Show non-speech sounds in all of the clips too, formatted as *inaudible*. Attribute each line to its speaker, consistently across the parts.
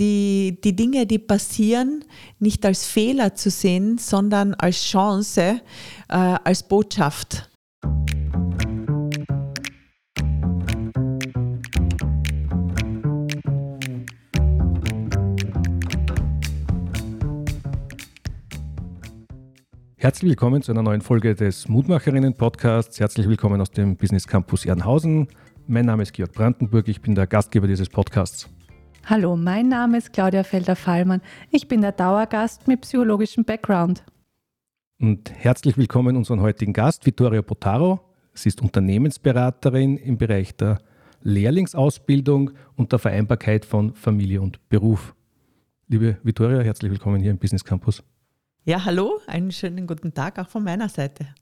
Speaker 1: die, die Dinge, die passieren, nicht als Fehler zu sehen, sondern als Chance, äh, als Botschaft.
Speaker 2: Herzlich willkommen zu einer neuen Folge des Mutmacherinnen-Podcasts. Herzlich willkommen aus dem Business Campus Ehrenhausen. Mein Name ist Georg Brandenburg, ich bin der Gastgeber dieses Podcasts.
Speaker 3: Hallo, mein Name ist Claudia Felder-Fallmann. Ich bin der Dauergast mit psychologischem Background.
Speaker 2: Und herzlich willkommen unseren heutigen Gast, Vittoria Potaro. Sie ist Unternehmensberaterin im Bereich der Lehrlingsausbildung und der Vereinbarkeit von Familie und Beruf. Liebe Vittoria, herzlich willkommen hier im Business Campus.
Speaker 1: Ja, hallo, einen schönen guten Tag auch von meiner Seite.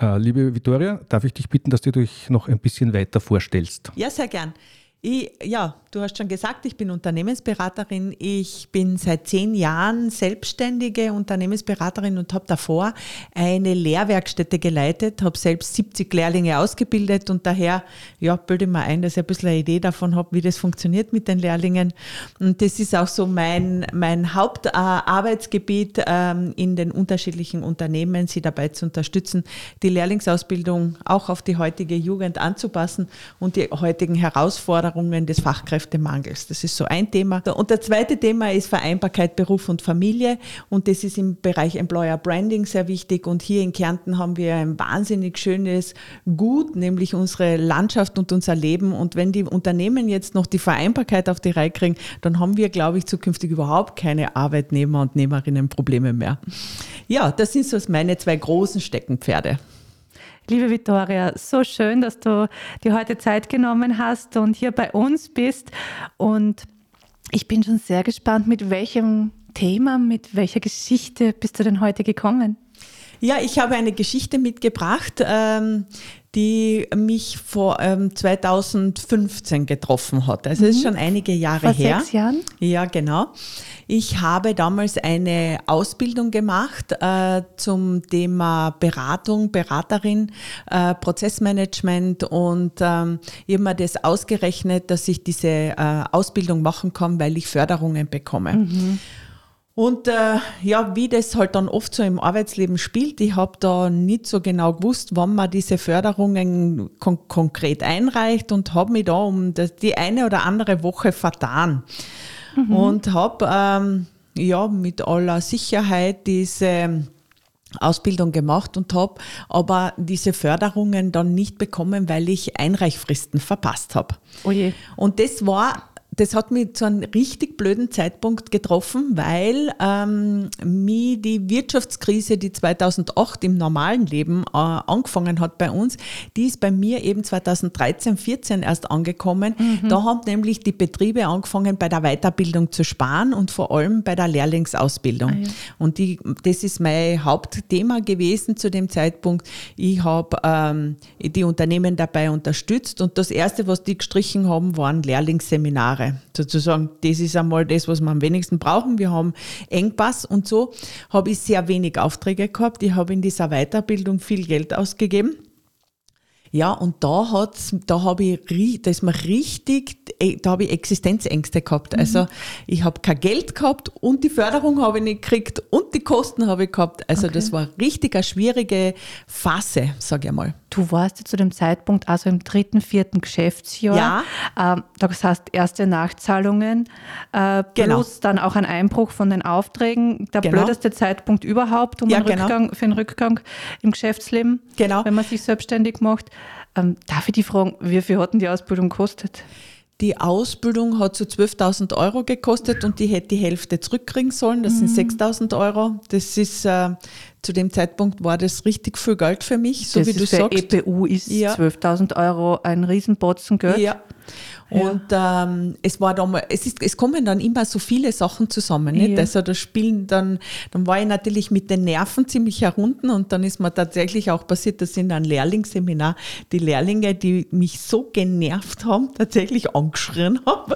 Speaker 2: Äh, liebe Vittoria, darf ich dich bitten, dass du dich noch ein bisschen weiter vorstellst?
Speaker 1: Ja, sehr gern. Ich, ja, du hast schon gesagt, ich bin Unternehmensberaterin. Ich bin seit zehn Jahren selbstständige Unternehmensberaterin und habe davor eine Lehrwerkstätte geleitet, habe selbst 70 Lehrlinge ausgebildet und daher ja, bilde mir ein, dass ich ein bisschen eine Idee davon habe, wie das funktioniert mit den Lehrlingen. Und das ist auch so mein, mein Hauptarbeitsgebiet ähm, in den unterschiedlichen Unternehmen, sie dabei zu unterstützen, die Lehrlingsausbildung auch auf die heutige Jugend anzupassen und die heutigen Herausforderungen Herausforderungen des Fachkräftemangels. Das ist so ein Thema. Und das zweite Thema ist Vereinbarkeit Beruf und Familie. Und das ist im Bereich Employer Branding sehr wichtig. Und hier in Kärnten haben wir ein wahnsinnig schönes Gut, nämlich unsere Landschaft und unser Leben. Und wenn die Unternehmen jetzt noch die Vereinbarkeit auf die Reihe kriegen, dann haben wir, glaube ich, zukünftig überhaupt keine Arbeitnehmer und Nehmerinnen-Probleme mehr. Ja, das sind so meine zwei großen Steckenpferde.
Speaker 3: Liebe Vittoria, so schön, dass du dir heute Zeit genommen hast und hier bei uns bist. Und ich bin schon sehr gespannt, mit welchem Thema, mit welcher Geschichte bist du denn heute gekommen?
Speaker 1: Ja, ich habe eine Geschichte mitgebracht, ähm, die mich vor ähm, 2015 getroffen hat. Also mhm. ist schon einige Jahre
Speaker 3: vor
Speaker 1: her.
Speaker 3: Sechs Jahren?
Speaker 1: Ja, genau. Ich habe damals eine Ausbildung gemacht äh, zum Thema Beratung, Beraterin, äh, Prozessmanagement und ähm, ich habe mir das ausgerechnet, dass ich diese äh, Ausbildung machen kann, weil ich Förderungen bekomme. Mhm. Und äh, ja, wie das halt dann oft so im Arbeitsleben spielt, ich habe da nicht so genau gewusst, wann man diese Förderungen kon konkret einreicht und habe mich da um das, die eine oder andere Woche vertan. Mhm. Und habe ähm, ja mit aller Sicherheit diese Ausbildung gemacht und habe aber diese Förderungen dann nicht bekommen, weil ich Einreichfristen verpasst habe.
Speaker 3: Oh
Speaker 1: und das war das hat mich zu einem richtig blöden Zeitpunkt getroffen, weil ähm, mich die Wirtschaftskrise, die 2008 im normalen Leben äh, angefangen hat bei uns, die ist bei mir eben 2013, 14 erst angekommen. Mhm. Da haben nämlich die Betriebe angefangen, bei der Weiterbildung zu sparen und vor allem bei der Lehrlingsausbildung. Ah, ja. Und die, das ist mein Hauptthema gewesen zu dem Zeitpunkt. Ich habe ähm, die Unternehmen dabei unterstützt und das Erste, was die gestrichen haben, waren Lehrlingsseminare. Sozusagen, das ist einmal das, was wir am wenigsten brauchen. Wir haben Engpass und so habe ich sehr wenig Aufträge gehabt. Ich habe in dieser Weiterbildung viel Geld ausgegeben. Ja, und da hat's, da habe ich, da ist mir richtig, eh, da habe ich Existenzängste gehabt. Mhm. Also ich habe kein Geld gehabt und die Förderung habe ich nicht gekriegt und die Kosten habe ich gehabt. Also okay. das war richtig eine schwierige Phase, sage ich mal.
Speaker 3: Du warst ja zu dem Zeitpunkt also im dritten, vierten Geschäftsjahr.
Speaker 1: Ja.
Speaker 3: Ähm, das heißt erste Nachzahlungen äh, genau. plus dann auch ein Einbruch von den Aufträgen. Der genau. blödeste Zeitpunkt überhaupt um ja, einen genau. Rückgang, für einen Rückgang im Geschäftsleben,
Speaker 1: genau.
Speaker 3: wenn man sich selbstständig macht. Ähm, darf ich die fragen, wie viel hat denn die Ausbildung gekostet?
Speaker 1: Die Ausbildung hat so 12.000 Euro gekostet und die hätte die Hälfte zurückkriegen sollen. Das mhm. sind 6.000 Euro. Das ist, äh, zu dem Zeitpunkt war das richtig viel Geld für mich, so
Speaker 3: das
Speaker 1: wie du sagst.
Speaker 3: EPU ist ja. 12.000 Euro ein Riesenbotzen Geld.
Speaker 1: Ja. Und ähm, es war damals, es, ist, es kommen dann immer so viele Sachen zusammen. Nicht? Ja. Also das Spielen dann, dann war ich natürlich mit den Nerven ziemlich herunten und dann ist mir tatsächlich auch passiert, dass in einem Lehrlingsseminar die Lehrlinge, die mich so genervt haben, tatsächlich angeschrien haben.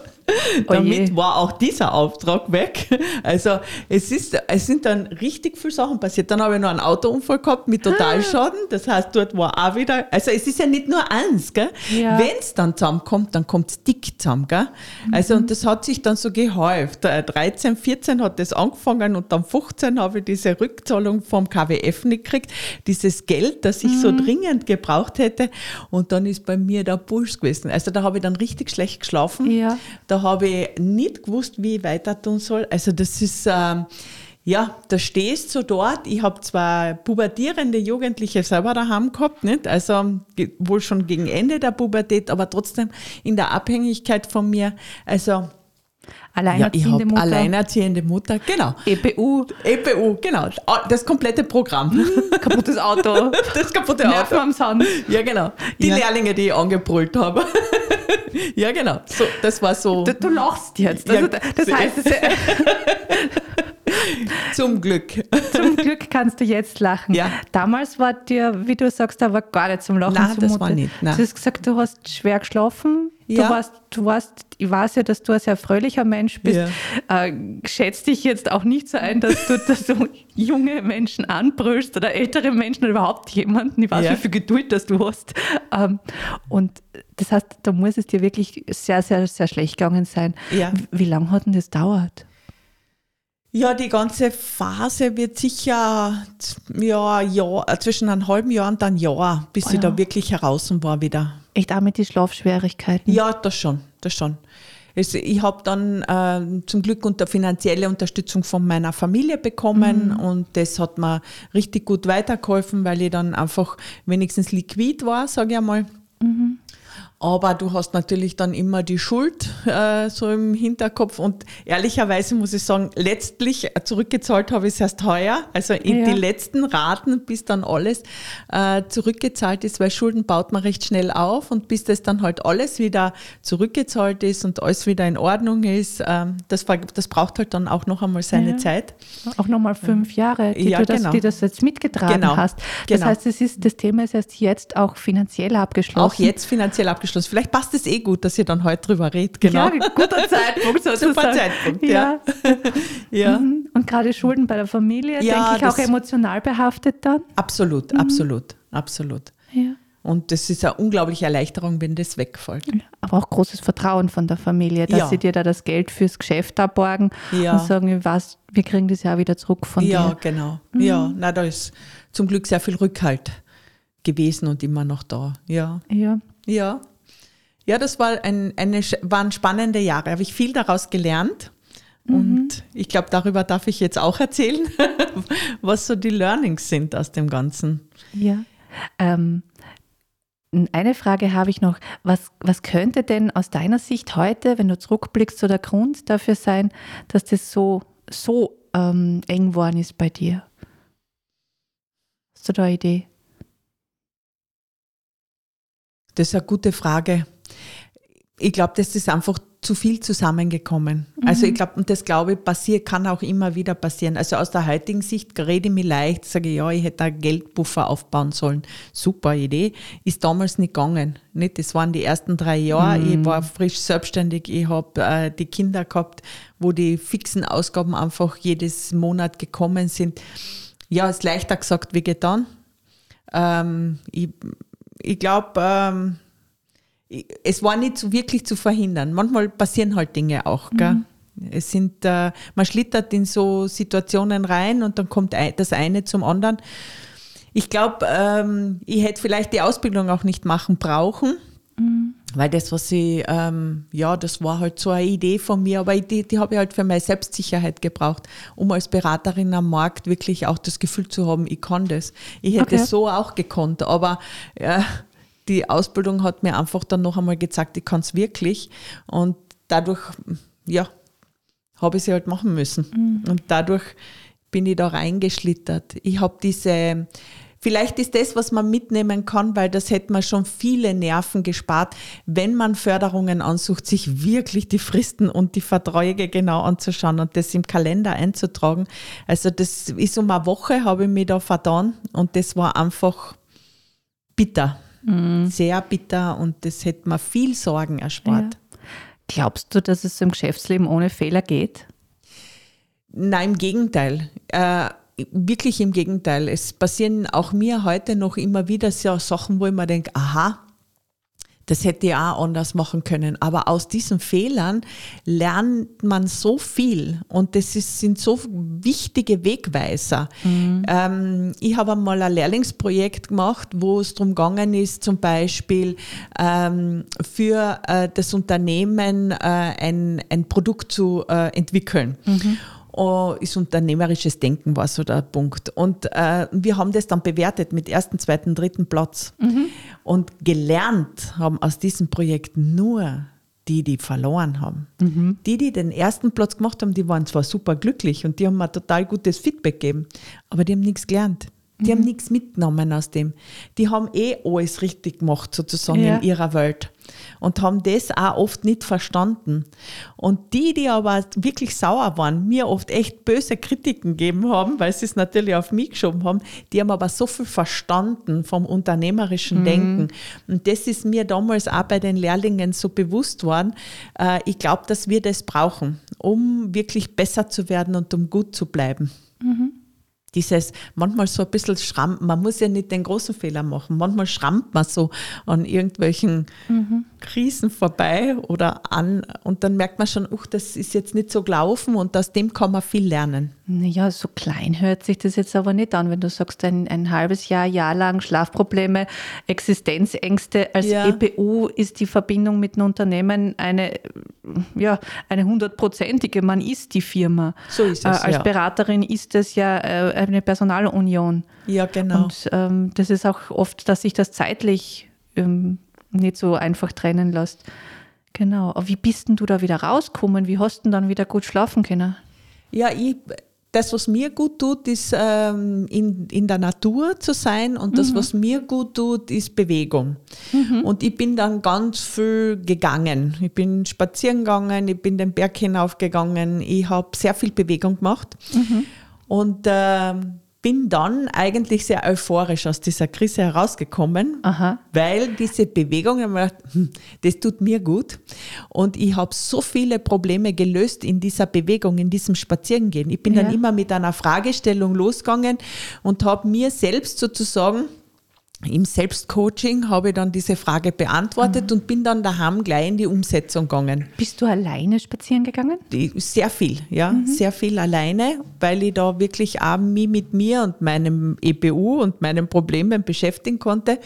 Speaker 1: Damit war auch dieser Auftrag weg. Also es, ist, es sind dann richtig viele Sachen passiert. Dann habe habe ich noch einen Autounfall gehabt mit Totalschaden. Das heißt, dort war auch wieder, also es ist ja nicht nur eins, gell?
Speaker 3: Ja.
Speaker 1: Wenn es dann zusammenkommt, dann kommt es dick zusammen, gell? Also und das hat sich dann so gehäuft. Äh, 13, 14 hat das angefangen und dann 15 habe ich diese Rückzahlung vom KWF nicht gekriegt. Dieses Geld, das ich so dringend gebraucht hätte. Und dann ist bei mir der Puls gewesen. Also da habe ich dann richtig schlecht geschlafen.
Speaker 3: Ja.
Speaker 1: Da habe ich nicht gewusst, wie ich weiter tun soll. Also das ist, ähm, ja, da stehst du dort. Ich habe zwei pubertierende Jugendliche selber daheim gehabt, nicht? also wohl schon gegen Ende der Pubertät, aber trotzdem in der Abhängigkeit von mir. Also ja,
Speaker 3: Alleinerziehende
Speaker 1: habe
Speaker 3: Mutter.
Speaker 1: alleinerziehende Mutter, genau.
Speaker 3: EPU,
Speaker 1: EPU, genau. Das komplette Programm.
Speaker 3: kaputtes Auto, *laughs*
Speaker 1: Das kaputte
Speaker 3: Nerven
Speaker 1: Auto.
Speaker 3: am Sand.
Speaker 1: Ja, genau. Die
Speaker 3: Ja.
Speaker 1: Lehrlinge, die ich angebrüllt habe. *laughs* ja, genau. So, das war so.
Speaker 3: Du, du lachst jetzt.
Speaker 1: Ja,
Speaker 3: Also, das heißt, es, *laughs* *laughs*
Speaker 1: Zum Glück.
Speaker 3: zum Glück kannst du jetzt lachen.
Speaker 1: Ja.
Speaker 3: Damals war dir, wie du sagst, da war gar nicht zum Lachen
Speaker 1: Nein, das
Speaker 3: zumute.
Speaker 1: war nicht, nein.
Speaker 3: Du hast gesagt, du hast schwer geschlafen.
Speaker 1: Ja.
Speaker 3: Du warst, du warst, ich weiß ja, dass du ein sehr fröhlicher Mensch bist.
Speaker 1: Ja.
Speaker 3: Äh, schätzt dich jetzt auch nicht so ein, dass du, dass du *laughs* junge Menschen anbrüllst oder ältere Menschen oder überhaupt jemanden. Ich weiß,
Speaker 1: Ja.
Speaker 3: wie viel Geduld das du hast. Ähm, und das heißt, da muss es dir wirklich sehr, sehr, sehr schlecht gegangen sein.
Speaker 1: Ja.
Speaker 3: Wie lange hat denn das dauert?
Speaker 1: Ja, die ganze Phase wird sicher ja, ja, zwischen einem halben Jahr und einem Jahr, bis
Speaker 3: Oh
Speaker 1: ich
Speaker 3: ja.
Speaker 1: da wirklich heraus war wieder.
Speaker 3: Echt auch mit den Schlafschwierigkeiten?
Speaker 1: Ja, das schon, das schon. Es, ich habe dann ähm, zum Glück unter finanzielle Unterstützung von meiner Familie bekommen und das hat mir richtig gut weitergeholfen, weil ich dann einfach wenigstens liquid war, sage ich einmal. Aber du hast natürlich dann immer die Schuld äh, so im Hinterkopf und ehrlicherweise muss ich sagen, letztlich zurückgezahlt habe ich es erst heuer, also in
Speaker 3: Ja.
Speaker 1: die letzten Raten, bis dann alles äh, zurückgezahlt ist, weil Schulden baut man recht schnell auf und bis das dann halt alles wieder zurückgezahlt ist und alles wieder in Ordnung ist, ähm, das, das braucht halt dann auch noch einmal seine
Speaker 3: Ja.
Speaker 1: Zeit.
Speaker 3: Auch nochmal fünf Jahre, die,
Speaker 1: Ja,
Speaker 3: du das,
Speaker 1: genau.
Speaker 3: die das jetzt mitgetragen
Speaker 1: Genau.
Speaker 3: hast. Das
Speaker 1: Genau.
Speaker 3: heißt, es ist, das Thema ist erst jetzt auch finanziell abgeschlossen.
Speaker 1: Auch jetzt finanziell abgeschlossen. Vielleicht passt es eh gut, dass ihr dann heute drüber redet. Genau.
Speaker 3: Ja, guter *laughs* Zeitpunkt sozusagen.
Speaker 1: Super Zeitpunkt, ja. *laughs* ja.
Speaker 3: Mhm. Und gerade Schulden bei der Familie,
Speaker 1: Ja,
Speaker 3: denke ich, auch emotional behaftet dann.
Speaker 1: Absolut, absolut, absolut.
Speaker 3: Ja.
Speaker 1: Und das ist eine unglaubliche Erleichterung, wenn das wegfällt.
Speaker 3: Aber auch großes Vertrauen von der Familie, dass
Speaker 1: Ja.
Speaker 3: sie dir da das Geld fürs Geschäft abborgen
Speaker 1: Ja.
Speaker 3: und sagen, weiß, wir kriegen das ja wieder zurück von
Speaker 1: ja,
Speaker 3: dir.
Speaker 1: genau. Ja, na, da ist zum Glück sehr viel Rückhalt gewesen und immer noch da. Ja,
Speaker 3: Ja.
Speaker 1: ja. Ja, das war ein, eine, waren spannende Jahre. Habe ich viel daraus gelernt. Und ich glaube, darüber darf ich jetzt auch erzählen, *laughs* was so die Learnings sind aus dem Ganzen.
Speaker 3: Ja. Ähm, eine Frage habe ich noch. Was, was könnte denn aus deiner Sicht heute, wenn du zurückblickst, so der Grund dafür sein, dass das so, so ähm, eng geworden ist bei dir? Hast du da eine Idee?
Speaker 1: Das ist eine gute Frage. Ich glaube, das ist einfach zu viel zusammengekommen. Also ich glaube, und das glaube ich, passiert, kann auch immer wieder passieren. Also aus der heutigen Sicht rede ich mir leicht, sage ich, ja, ich hätte einen Geldbuffer aufbauen sollen. Super Idee. Ist damals nicht gegangen. Nicht? Das waren die ersten drei Jahre. Ich war frisch selbstständig. Ich habe äh, die Kinder gehabt, wo die fixen Ausgaben einfach jedes Monat gekommen sind. Ja, ist leichter gesagt wie getan. Ähm, ich ich glaube, ähm, es war nicht so wirklich zu verhindern. Manchmal passieren halt Dinge auch. Gell? Es sind, äh, man schlittert in so Situationen rein und dann kommt das eine zum anderen. Ich glaube, ähm, ich hätte vielleicht die Ausbildung auch nicht machen brauchen. Weil das, was ich, ähm, ja, das war halt so eine Idee von mir, aber die, die habe ich halt für meine Selbstsicherheit gebraucht, um als Beraterin am Markt wirklich auch das Gefühl zu haben, ich kann das. Ich hätte
Speaker 3: Okay.
Speaker 1: es so auch gekonnt, aber ja, die Ausbildung hat mir einfach dann noch einmal gezeigt, ich kann es wirklich und dadurch, ja, habe ich sie halt machen müssen. Und dadurch bin ich da reingeschlittert. Ich habe diese, vielleicht ist das, was man mitnehmen kann, weil das hätte man schon viele Nerven gespart, wenn man Förderungen ansucht, sich wirklich die Fristen und die Verträge genau anzuschauen und das im Kalender einzutragen. Also das ist um eine Woche, habe ich mich da vertan und das war einfach bitter. Sehr bitter und das hätte mir viel Sorgen erspart.
Speaker 3: Ja. Glaubst du, dass es im Geschäftsleben ohne Fehler geht?
Speaker 1: Nein, im Gegenteil. Äh, wirklich im Gegenteil. Es passieren auch mir heute noch immer wieder so Sachen, wo ich mir denke, aha, das hätte ich auch anders machen können. Aber aus diesen Fehlern lernt man so viel und das ist, sind so wichtige Wegweiser. Mhm. Ähm, ich habe einmal ein Lehrlingsprojekt gemacht, wo es darum gegangen ist, zum Beispiel ähm, für äh, das Unternehmen äh, ein, ein Produkt zu äh, entwickeln. Mhm. Oh, ist unternehmerisches Denken war so der Punkt. Und äh, wir haben das dann bewertet mit ersten, zweiten, dritten Platz. Mhm. Und gelernt haben aus diesem Projekt nur die, die verloren haben. Mhm. Die, die den ersten Platz gemacht haben, die waren zwar super glücklich und die haben mir total gutes Feedback gegeben, aber die haben nichts gelernt. Die mhm. haben nichts mitgenommen aus dem. Die haben eh alles richtig gemacht, sozusagen ja. in ihrer Welt und haben das auch oft nicht verstanden. Und die, die aber wirklich sauer waren, mir oft echt böse Kritiken gegeben haben, weil sie es natürlich auf mich geschoben haben, die haben aber so viel verstanden vom unternehmerischen mhm. Denken. Und das ist mir damals auch bei den Lehrlingen so bewusst worden. Äh, ich glaube, dass wir das brauchen, um wirklich besser zu werden und um gut zu bleiben. Mhm dieses manchmal so ein bisschen schrampen, man muss ja nicht den großen Fehler machen, manchmal schrammt man so an irgendwelchen mhm. Krisen vorbei oder an und dann merkt man schon, uch, das ist jetzt nicht so gelaufen und aus dem kann man viel lernen.
Speaker 3: Naja, so klein hört sich das jetzt aber nicht an, wenn du sagst, ein, ein halbes Jahr, Jahr lang Schlafprobleme, Existenzängste. Als ja. EPU ist die Verbindung mit einem Unternehmen eine, ja, eine hundertprozentige. Man ist die Firma.
Speaker 1: So ist es. Äh,
Speaker 3: als
Speaker 1: ja.
Speaker 3: Beraterin ist es ja äh, eine Personalunion.
Speaker 1: Ja, genau.
Speaker 3: Und ähm, das ist auch oft, dass sich das zeitlich ähm, nicht so einfach trennen lässt. Genau. Aber wie bist denn du da wieder rausgekommen? Wie hast du denn dann wieder gut schlafen können?
Speaker 1: Ja, ich, das, was mir gut tut, ist ähm, in, in der Natur zu sein und das, mhm. was mir gut tut, ist Bewegung. Mhm. Und ich bin dann ganz viel gegangen. Ich bin spazieren gegangen, ich bin den Berg hinaufgegangen, ich habe sehr viel Bewegung gemacht. Mhm. Und ähm, bin dann eigentlich sehr euphorisch aus dieser Krise herausgekommen, Aha. weil diese Bewegung, hm, das tut mir gut. Und ich habe so viele Probleme gelöst in dieser Bewegung, in diesem Spazierengehen. Ich bin ja. dann immer mit einer Fragestellung losgegangen und habe mir selbst sozusagen im Selbstcoaching habe ich dann diese Frage beantwortet mhm. und bin dann daheim gleich in die Umsetzung gegangen.
Speaker 3: Bist du alleine spazieren gegangen?
Speaker 1: Sehr viel, ja, mhm. sehr viel alleine, weil ich da wirklich auch mich mit mir und meinem EBU und meinen Problemen beschäftigen konnte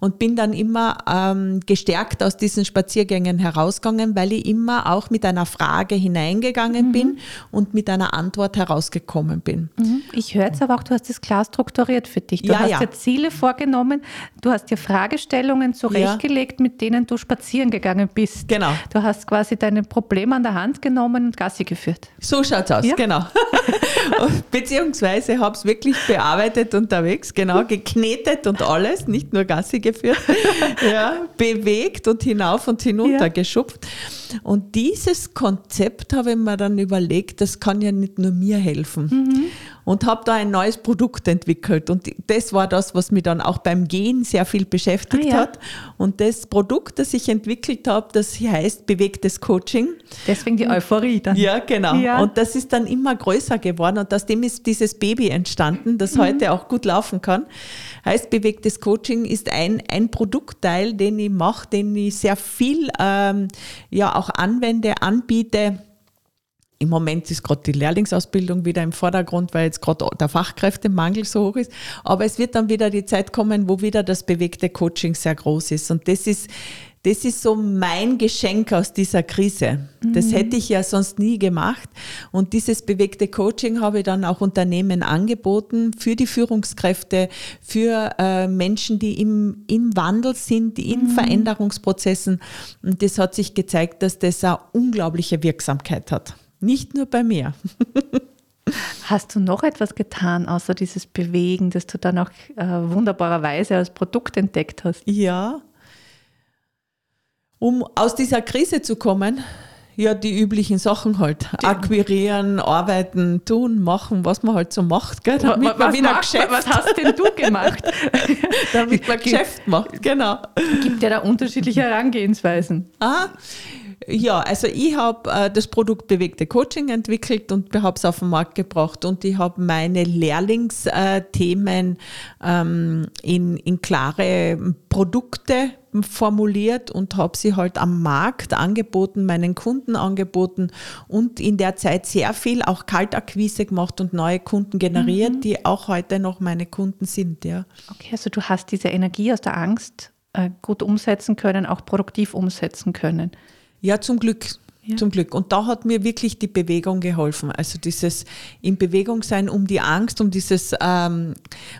Speaker 1: und bin dann immer ähm, gestärkt aus diesen Spaziergängen herausgegangen, weil ich immer auch mit einer Frage hineingegangen mhm. bin und mit einer Antwort herausgekommen bin.
Speaker 3: Mhm. Ich höre jetzt aber auch, du hast das klar strukturiert für dich. Du ja, hast ja. dir Ziele vorgenommen, du hast dir Fragestellungen zurechtgelegt, ja. mit denen du spazieren gegangen bist.
Speaker 1: Genau.
Speaker 3: Du hast quasi deine Probleme an der Hand genommen und Gassi geführt.
Speaker 1: So schaut es aus, genau. *laughs* Beziehungsweise habe es wirklich bearbeitet unterwegs, genau, geknetet und alles, nicht nur Gassi geführt geführt, *laughs* ja, bewegt und hinauf und hinunter ja. geschupft. Und dieses Konzept habe ich mir dann überlegt, das kann ja nicht nur mir helfen. Mhm. Und habe da ein neues Produkt entwickelt. Und das war das, was mich dann auch beim Gehen sehr viel beschäftigt ah, ja. hat. Und das Produkt, das ich entwickelt habe, das heißt bewegtes Coaching.
Speaker 3: Deswegen die Euphorie dann.
Speaker 1: Ja, genau. Ja. Und das ist dann immer größer geworden. Und aus dem ist dieses Baby entstanden, das mhm. heute auch gut laufen kann. Heißt, bewegtes Coaching ist ein, ein Produktteil, den ich mache, den ich sehr viel ähm, ja auch anwende, anbiete. Im Moment ist gerade die Lehrlingsausbildung wieder im Vordergrund, weil jetzt gerade der Fachkräftemangel so hoch ist. Aber es wird dann wieder die Zeit kommen, wo wieder das bewegte Coaching sehr groß ist. Und das ist das ist so mein Geschenk aus dieser Krise. Das mhm. hätte ich ja sonst nie gemacht. Und dieses bewegte Coaching habe ich dann auch Unternehmen angeboten für die Führungskräfte, für äh, Menschen, die im, im Wandel sind, die in mhm. Veränderungsprozessen. Und das hat sich gezeigt, dass das eine unglaubliche Wirksamkeit hat. Nicht nur bei mir.
Speaker 3: Hast du noch etwas getan, außer dieses Bewegen, das du dann auch äh, wunderbarerweise als Produkt entdeckt hast?
Speaker 1: Ja, um aus dieser Krise zu kommen, ja, die üblichen Sachen halt. Die Akquirieren, arbeiten, tun, machen, was man halt so macht, gell?
Speaker 3: Damit was, man wieder macht, Geschäft. Was hast denn du gemacht? *laughs*
Speaker 1: damit man Geschäft macht, genau.
Speaker 3: Gibt ja da unterschiedliche Herangehensweisen.
Speaker 1: Ah, Ja, also ich habe äh, das Produkt Bewegte Coaching entwickelt und habe es auf den Markt gebracht und ich habe meine Lehrlingsthemen ähm, in, in klare Produkte formuliert und habe sie halt am Markt angeboten, meinen Kunden angeboten und in der Zeit sehr viel auch Kaltakquise gemacht und neue Kunden generiert, mhm. die auch heute noch meine Kunden sind. Ja.
Speaker 3: Okay, also du hast diese Energie aus der Angst äh, gut umsetzen können, auch produktiv umsetzen können.
Speaker 1: Ja, zum Glück. Ja. Zum Glück. Und da hat mir wirklich die Bewegung geholfen. Also dieses in Bewegung sein um die Angst, um dieses, ähm,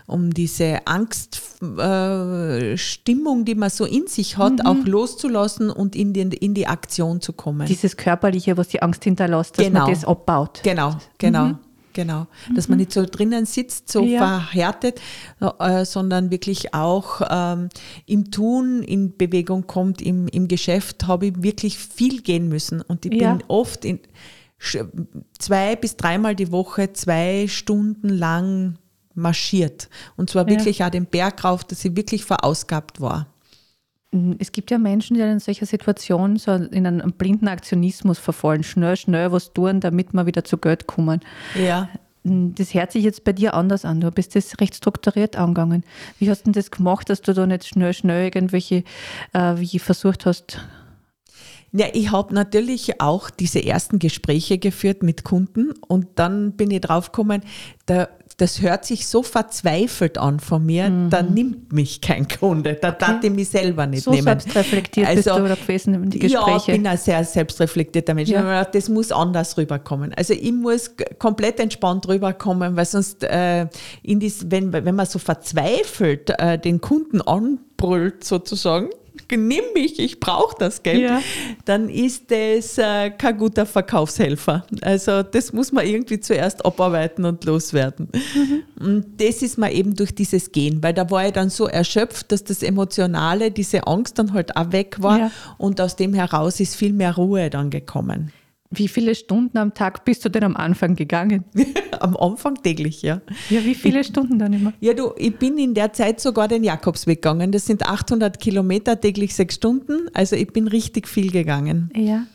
Speaker 1: um diese Angststimmung, äh, die man so in sich hat, mhm. auch loszulassen und in, den, in die Aktion zu kommen.
Speaker 3: Dieses Körperliche, was die Angst hinterlässt, dass genau. man das abbaut.
Speaker 1: Genau, genau. Mhm. Genau, dass man nicht so drinnen sitzt, so ja. verhärtet, äh, sondern wirklich auch ähm, im Tun in Bewegung kommt. Im, im Geschäft habe ich wirklich viel gehen müssen und ich ja. bin oft in, zwei bis dreimal die Woche zwei Stunden lang marschiert. Und zwar wirklich ja. auch den Berg rauf, dass ich wirklich verausgabt war.
Speaker 3: Es gibt ja Menschen, die in solcher Situation so in einen blinden Aktionismus verfallen, schnell, schnell was tun, damit man wieder zu Geld kommen.
Speaker 1: Ja.
Speaker 3: Das hört sich jetzt bei dir anders an. Du bist das recht strukturiert angegangen. Wie hast du das gemacht, dass du da nicht schnell, schnell irgendwelche, äh, wie versucht hast?
Speaker 1: Ja, ich habe natürlich auch diese ersten Gespräche geführt mit Kunden und dann bin ich draufgekommen, da das hört sich so verzweifelt an von mir, mhm. da nimmt mich kein Kunde, da okay. darf ich mich selber nicht
Speaker 3: so
Speaker 1: nehmen.
Speaker 3: Selbstreflektiert also, bist du gewesen in die Gespräche?
Speaker 1: Ja, ich bin ein sehr selbstreflektierter Mensch. Ja. Das muss anders rüberkommen. Also ich muss komplett entspannt rüberkommen, weil sonst, äh, in dies, wenn, wenn man so verzweifelt äh, den Kunden anbrüllt sozusagen, nimm mich, ich brauche das Geld, ja. dann ist das äh, kein guter Verkaufshelfer. Also das muss man irgendwie zuerst abarbeiten und loswerden. Mhm. Und das ist mir eben durch dieses Gehen, weil da war ich dann so erschöpft, dass das Emotionale, diese Angst dann halt auch weg war ja. und aus dem heraus ist viel mehr Ruhe dann gekommen.
Speaker 3: Wie viele Stunden am Tag bist du denn am Anfang gegangen? *laughs*
Speaker 1: am Anfang täglich, ja.
Speaker 3: Ja, wie viele ich, Stunden dann immer?
Speaker 1: Ja, du, ich bin in der Zeit sogar den Jakobsweg gegangen. Das sind 800 Kilometer, täglich sechs Stunden. Also ich bin richtig viel gegangen.
Speaker 3: Ja.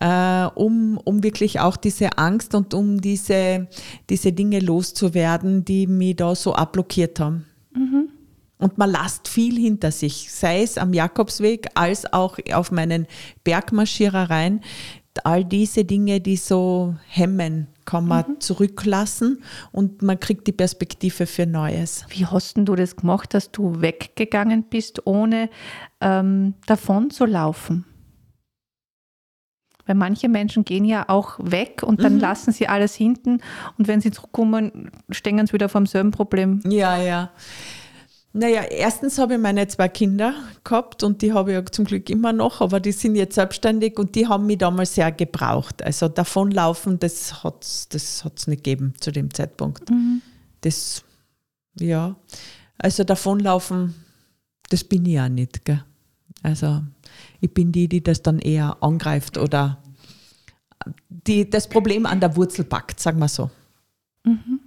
Speaker 1: Äh, um, um wirklich auch diese Angst und um diese, diese Dinge loszuwerden, die mich da so abblockiert haben. Mhm. Und man lasst viel hinter sich, sei es am Jakobsweg als auch auf meinen Bergmarschierereien all diese Dinge, die so hemmen, kann man mhm. zurücklassen und man kriegt die Perspektive für Neues.
Speaker 3: Wie hast du das gemacht, dass du weggegangen bist, ohne ähm, davon zu laufen? Weil manche Menschen gehen ja auch weg und dann mhm. lassen sie alles hinten und wenn sie zurückkommen, stehen sie wieder vor demselben Problem.
Speaker 1: Ja, ja. Naja, erstens habe ich meine zwei Kinder gehabt und die habe ich ja zum Glück immer noch, aber die sind jetzt selbstständig und die haben mich damals sehr gebraucht. Also davonlaufen, das hat es das hat's nicht gegeben zu dem Zeitpunkt. Mhm. Das, ja, also davonlaufen, das bin ich ja nicht. Gell? Also ich bin die, die das dann eher angreift oder die das Problem an der Wurzel packt, sagen wir so. Mhm.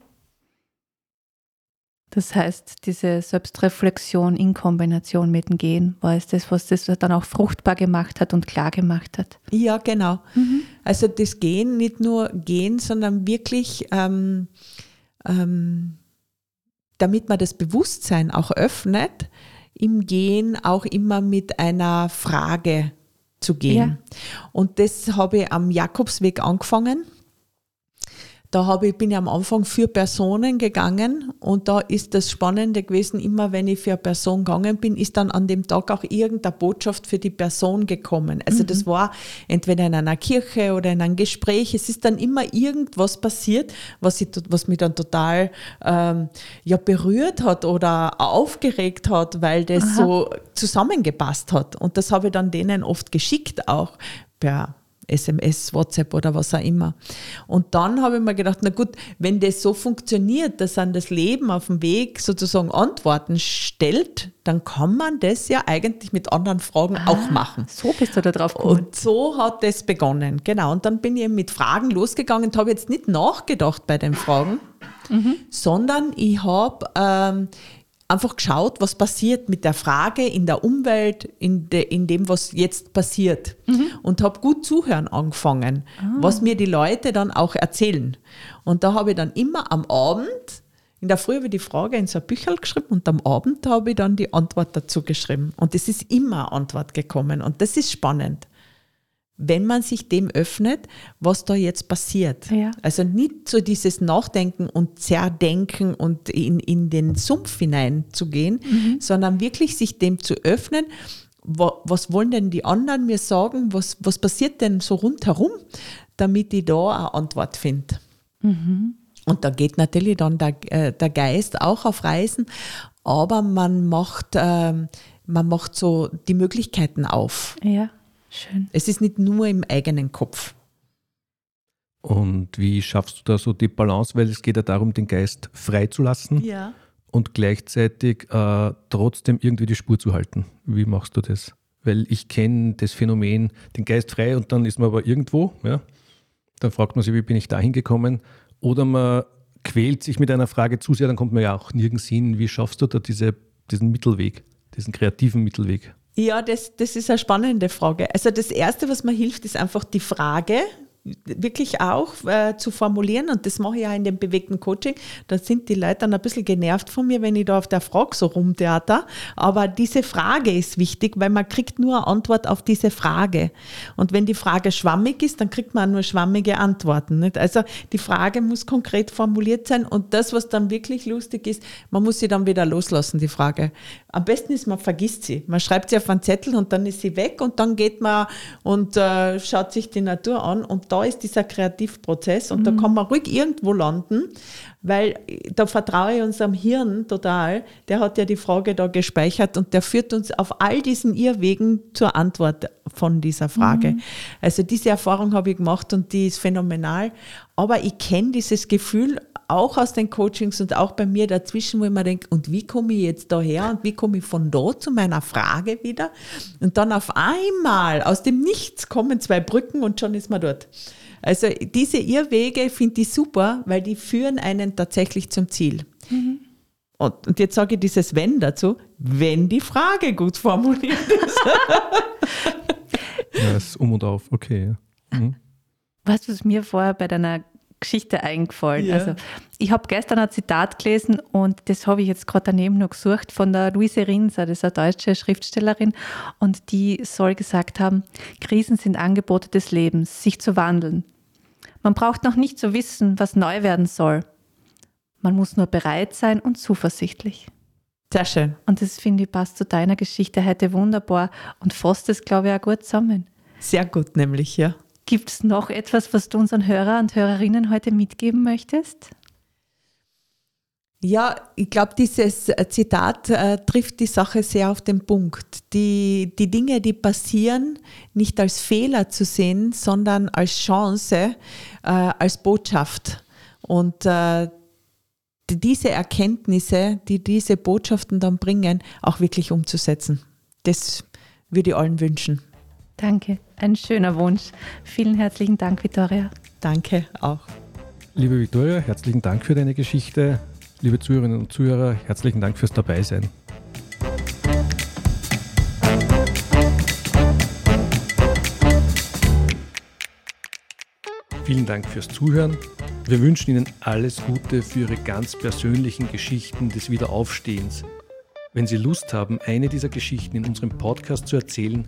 Speaker 3: Das heißt, diese Selbstreflexion in Kombination mit dem Gehen war es das, was das dann auch fruchtbar gemacht hat und klar gemacht hat.
Speaker 1: Ja, genau. Mhm. Also das Gehen, nicht nur Gehen, sondern wirklich, ähm, ähm, damit man das Bewusstsein auch öffnet, im Gehen auch immer mit einer Frage zu gehen. Ja. Und das habe ich am Jakobsweg angefangen. Da habe ich, bin ich am Anfang für Personen gegangen und da ist das Spannende gewesen, immer wenn ich für eine Person gegangen bin, ist dann an dem Tag auch irgendeine Botschaft für die Person gekommen. Also mhm. das war entweder in einer Kirche oder in einem Gespräch. Es ist dann immer irgendwas passiert, was, ich, was mich dann total ähm, ja, berührt hat oder aufgeregt hat, weil das Aha. so zusammengepasst hat. Und das habe ich dann denen oft geschickt auch per SMS, WhatsApp oder was auch immer. Und dann habe ich mir gedacht, na gut, wenn das so funktioniert, dass an das Leben auf dem Weg sozusagen Antworten stellt, dann kann man das ja eigentlich mit anderen Fragen ah, auch machen.
Speaker 3: So bist du da drauf gekommen.
Speaker 1: Und so hat das begonnen, genau. Und dann bin ich eben mit Fragen losgegangen und habe jetzt nicht nachgedacht bei den Fragen, mhm. sondern ich habe ähm, einfach geschaut, was passiert mit der Frage in der Umwelt, in, de, in dem, was jetzt passiert. Mhm. Und habe gut zuhören angefangen, ah. was mir die Leute dann auch erzählen. Und da habe ich dann immer am Abend, in der Früh habe ich die Frage in so ein Bücherl geschrieben und am Abend habe ich dann die Antwort dazu geschrieben. Und es ist immer eine Antwort gekommen. Und das ist spannend wenn man sich dem öffnet, was da jetzt passiert. Ja. Also nicht so dieses Nachdenken und Zerdenken und in, in den Sumpf hineinzugehen, mhm. sondern wirklich sich dem zu öffnen, was wollen denn die anderen mir sagen, was, was passiert denn so rundherum, damit ich da eine Antwort finde. Mhm. Und da geht natürlich dann der, äh, der Geist auch auf Reisen, aber man macht, äh, man macht so die Möglichkeiten auf.
Speaker 3: Ja. Schön.
Speaker 1: Es ist nicht nur im eigenen Kopf.
Speaker 2: Und wie schaffst du da so die Balance? Weil es geht ja darum, den Geist freizulassen
Speaker 1: ja.
Speaker 2: und gleichzeitig äh, trotzdem irgendwie die Spur zu halten. Wie machst du das? Weil ich kenne das Phänomen, den Geist frei und dann ist man aber irgendwo. Ja? Dann fragt man sich, wie bin ich da hingekommen? Oder man quält sich mit einer Frage zu sehr, dann kommt man ja auch nirgends hin. Wie schaffst du da diese, diesen Mittelweg, diesen kreativen Mittelweg?
Speaker 1: Ja, das, das ist eine spannende Frage. Also das Erste, was mir hilft, ist einfach die Frage, wirklich auch äh, zu formulieren und das mache ich auch in dem bewegten Coaching. Da sind die Leute dann ein bisschen genervt von mir, wenn ich da auf der Frage so rumtheater. Aber diese Frage ist wichtig, weil man kriegt nur eine Antwort auf diese Frage. Und wenn die Frage schwammig ist, dann kriegt man nur schwammige Antworten. Nicht? Also die Frage muss konkret formuliert sein und das, was dann wirklich lustig ist, man muss sie dann wieder loslassen, die Frage. Am besten ist, man vergisst sie. Man schreibt sie auf einen Zettel und dann ist sie weg und dann geht man und äh, schaut sich die Natur an und da ist dieser Kreativprozess und mhm. da kann man ruhig irgendwo landen, weil da vertraue ich unserem Hirn total. Der hat ja die Frage da gespeichert und der führt uns auf all diesen Irrwegen zur Antwort von dieser Frage. Mhm. Also diese Erfahrung habe ich gemacht und die ist phänomenal. Aber ich kenne dieses Gefühl auch aus den Coachings und auch bei mir dazwischen, wo ich mir denke, und wie komme ich jetzt daher und wie komme ich von da zu meiner Frage wieder? Und dann auf einmal aus dem Nichts kommen zwei Brücken und schon ist man dort. Also diese Irrwege finde ich super, weil die führen einen tatsächlich zum Ziel. Mhm. Und, und, jetzt sage ich dieses Wenn dazu, wenn die Frage gut formuliert ist. *laughs*
Speaker 2: ja, ist um und auf, okay. Mhm.
Speaker 3: Was, was mir vorher bei deiner Geschichte eingefallen. Ja. Also ich habe gestern ein Zitat gelesen und das habe ich jetzt gerade daneben noch gesucht von der Luise Rinser, das ist eine deutsche Schriftstellerin und die soll gesagt haben, Krisen sind Angebote des Lebens, sich zu wandeln. Man braucht noch nicht zu wissen, was neu werden soll. Man muss nur bereit sein und zuversichtlich.
Speaker 1: Sehr schön.
Speaker 3: Und das finde ich passt zu deiner Geschichte heute wunderbar und fasst es, glaube ich, auch gut zusammen.
Speaker 1: Sehr gut, nämlich, ja.
Speaker 3: Gibt es noch etwas, was du unseren Hörer und Hörerinnen heute mitgeben möchtest?
Speaker 1: Ja, ich glaube, dieses Zitat äh, trifft die Sache sehr auf den Punkt. Die, die Dinge, die passieren, nicht als Fehler zu sehen, sondern als Chance, äh, als Botschaft. Und äh, diese Erkenntnisse, die diese Botschaften dann bringen, auch wirklich umzusetzen. Das würde ich allen wünschen.
Speaker 3: Danke, ein schöner Wunsch. Vielen herzlichen Dank, Vittoria.
Speaker 1: Danke auch.
Speaker 2: Liebe Vittoria, herzlichen Dank für deine Geschichte. Liebe Zuhörerinnen und Zuhörer, herzlichen Dank fürs Dabeisein. Vielen Dank fürs Zuhören. Wir wünschen Ihnen alles Gute für Ihre ganz persönlichen Geschichten des Wiederaufstehens. Wenn Sie Lust haben, eine dieser Geschichten in unserem Podcast zu erzählen,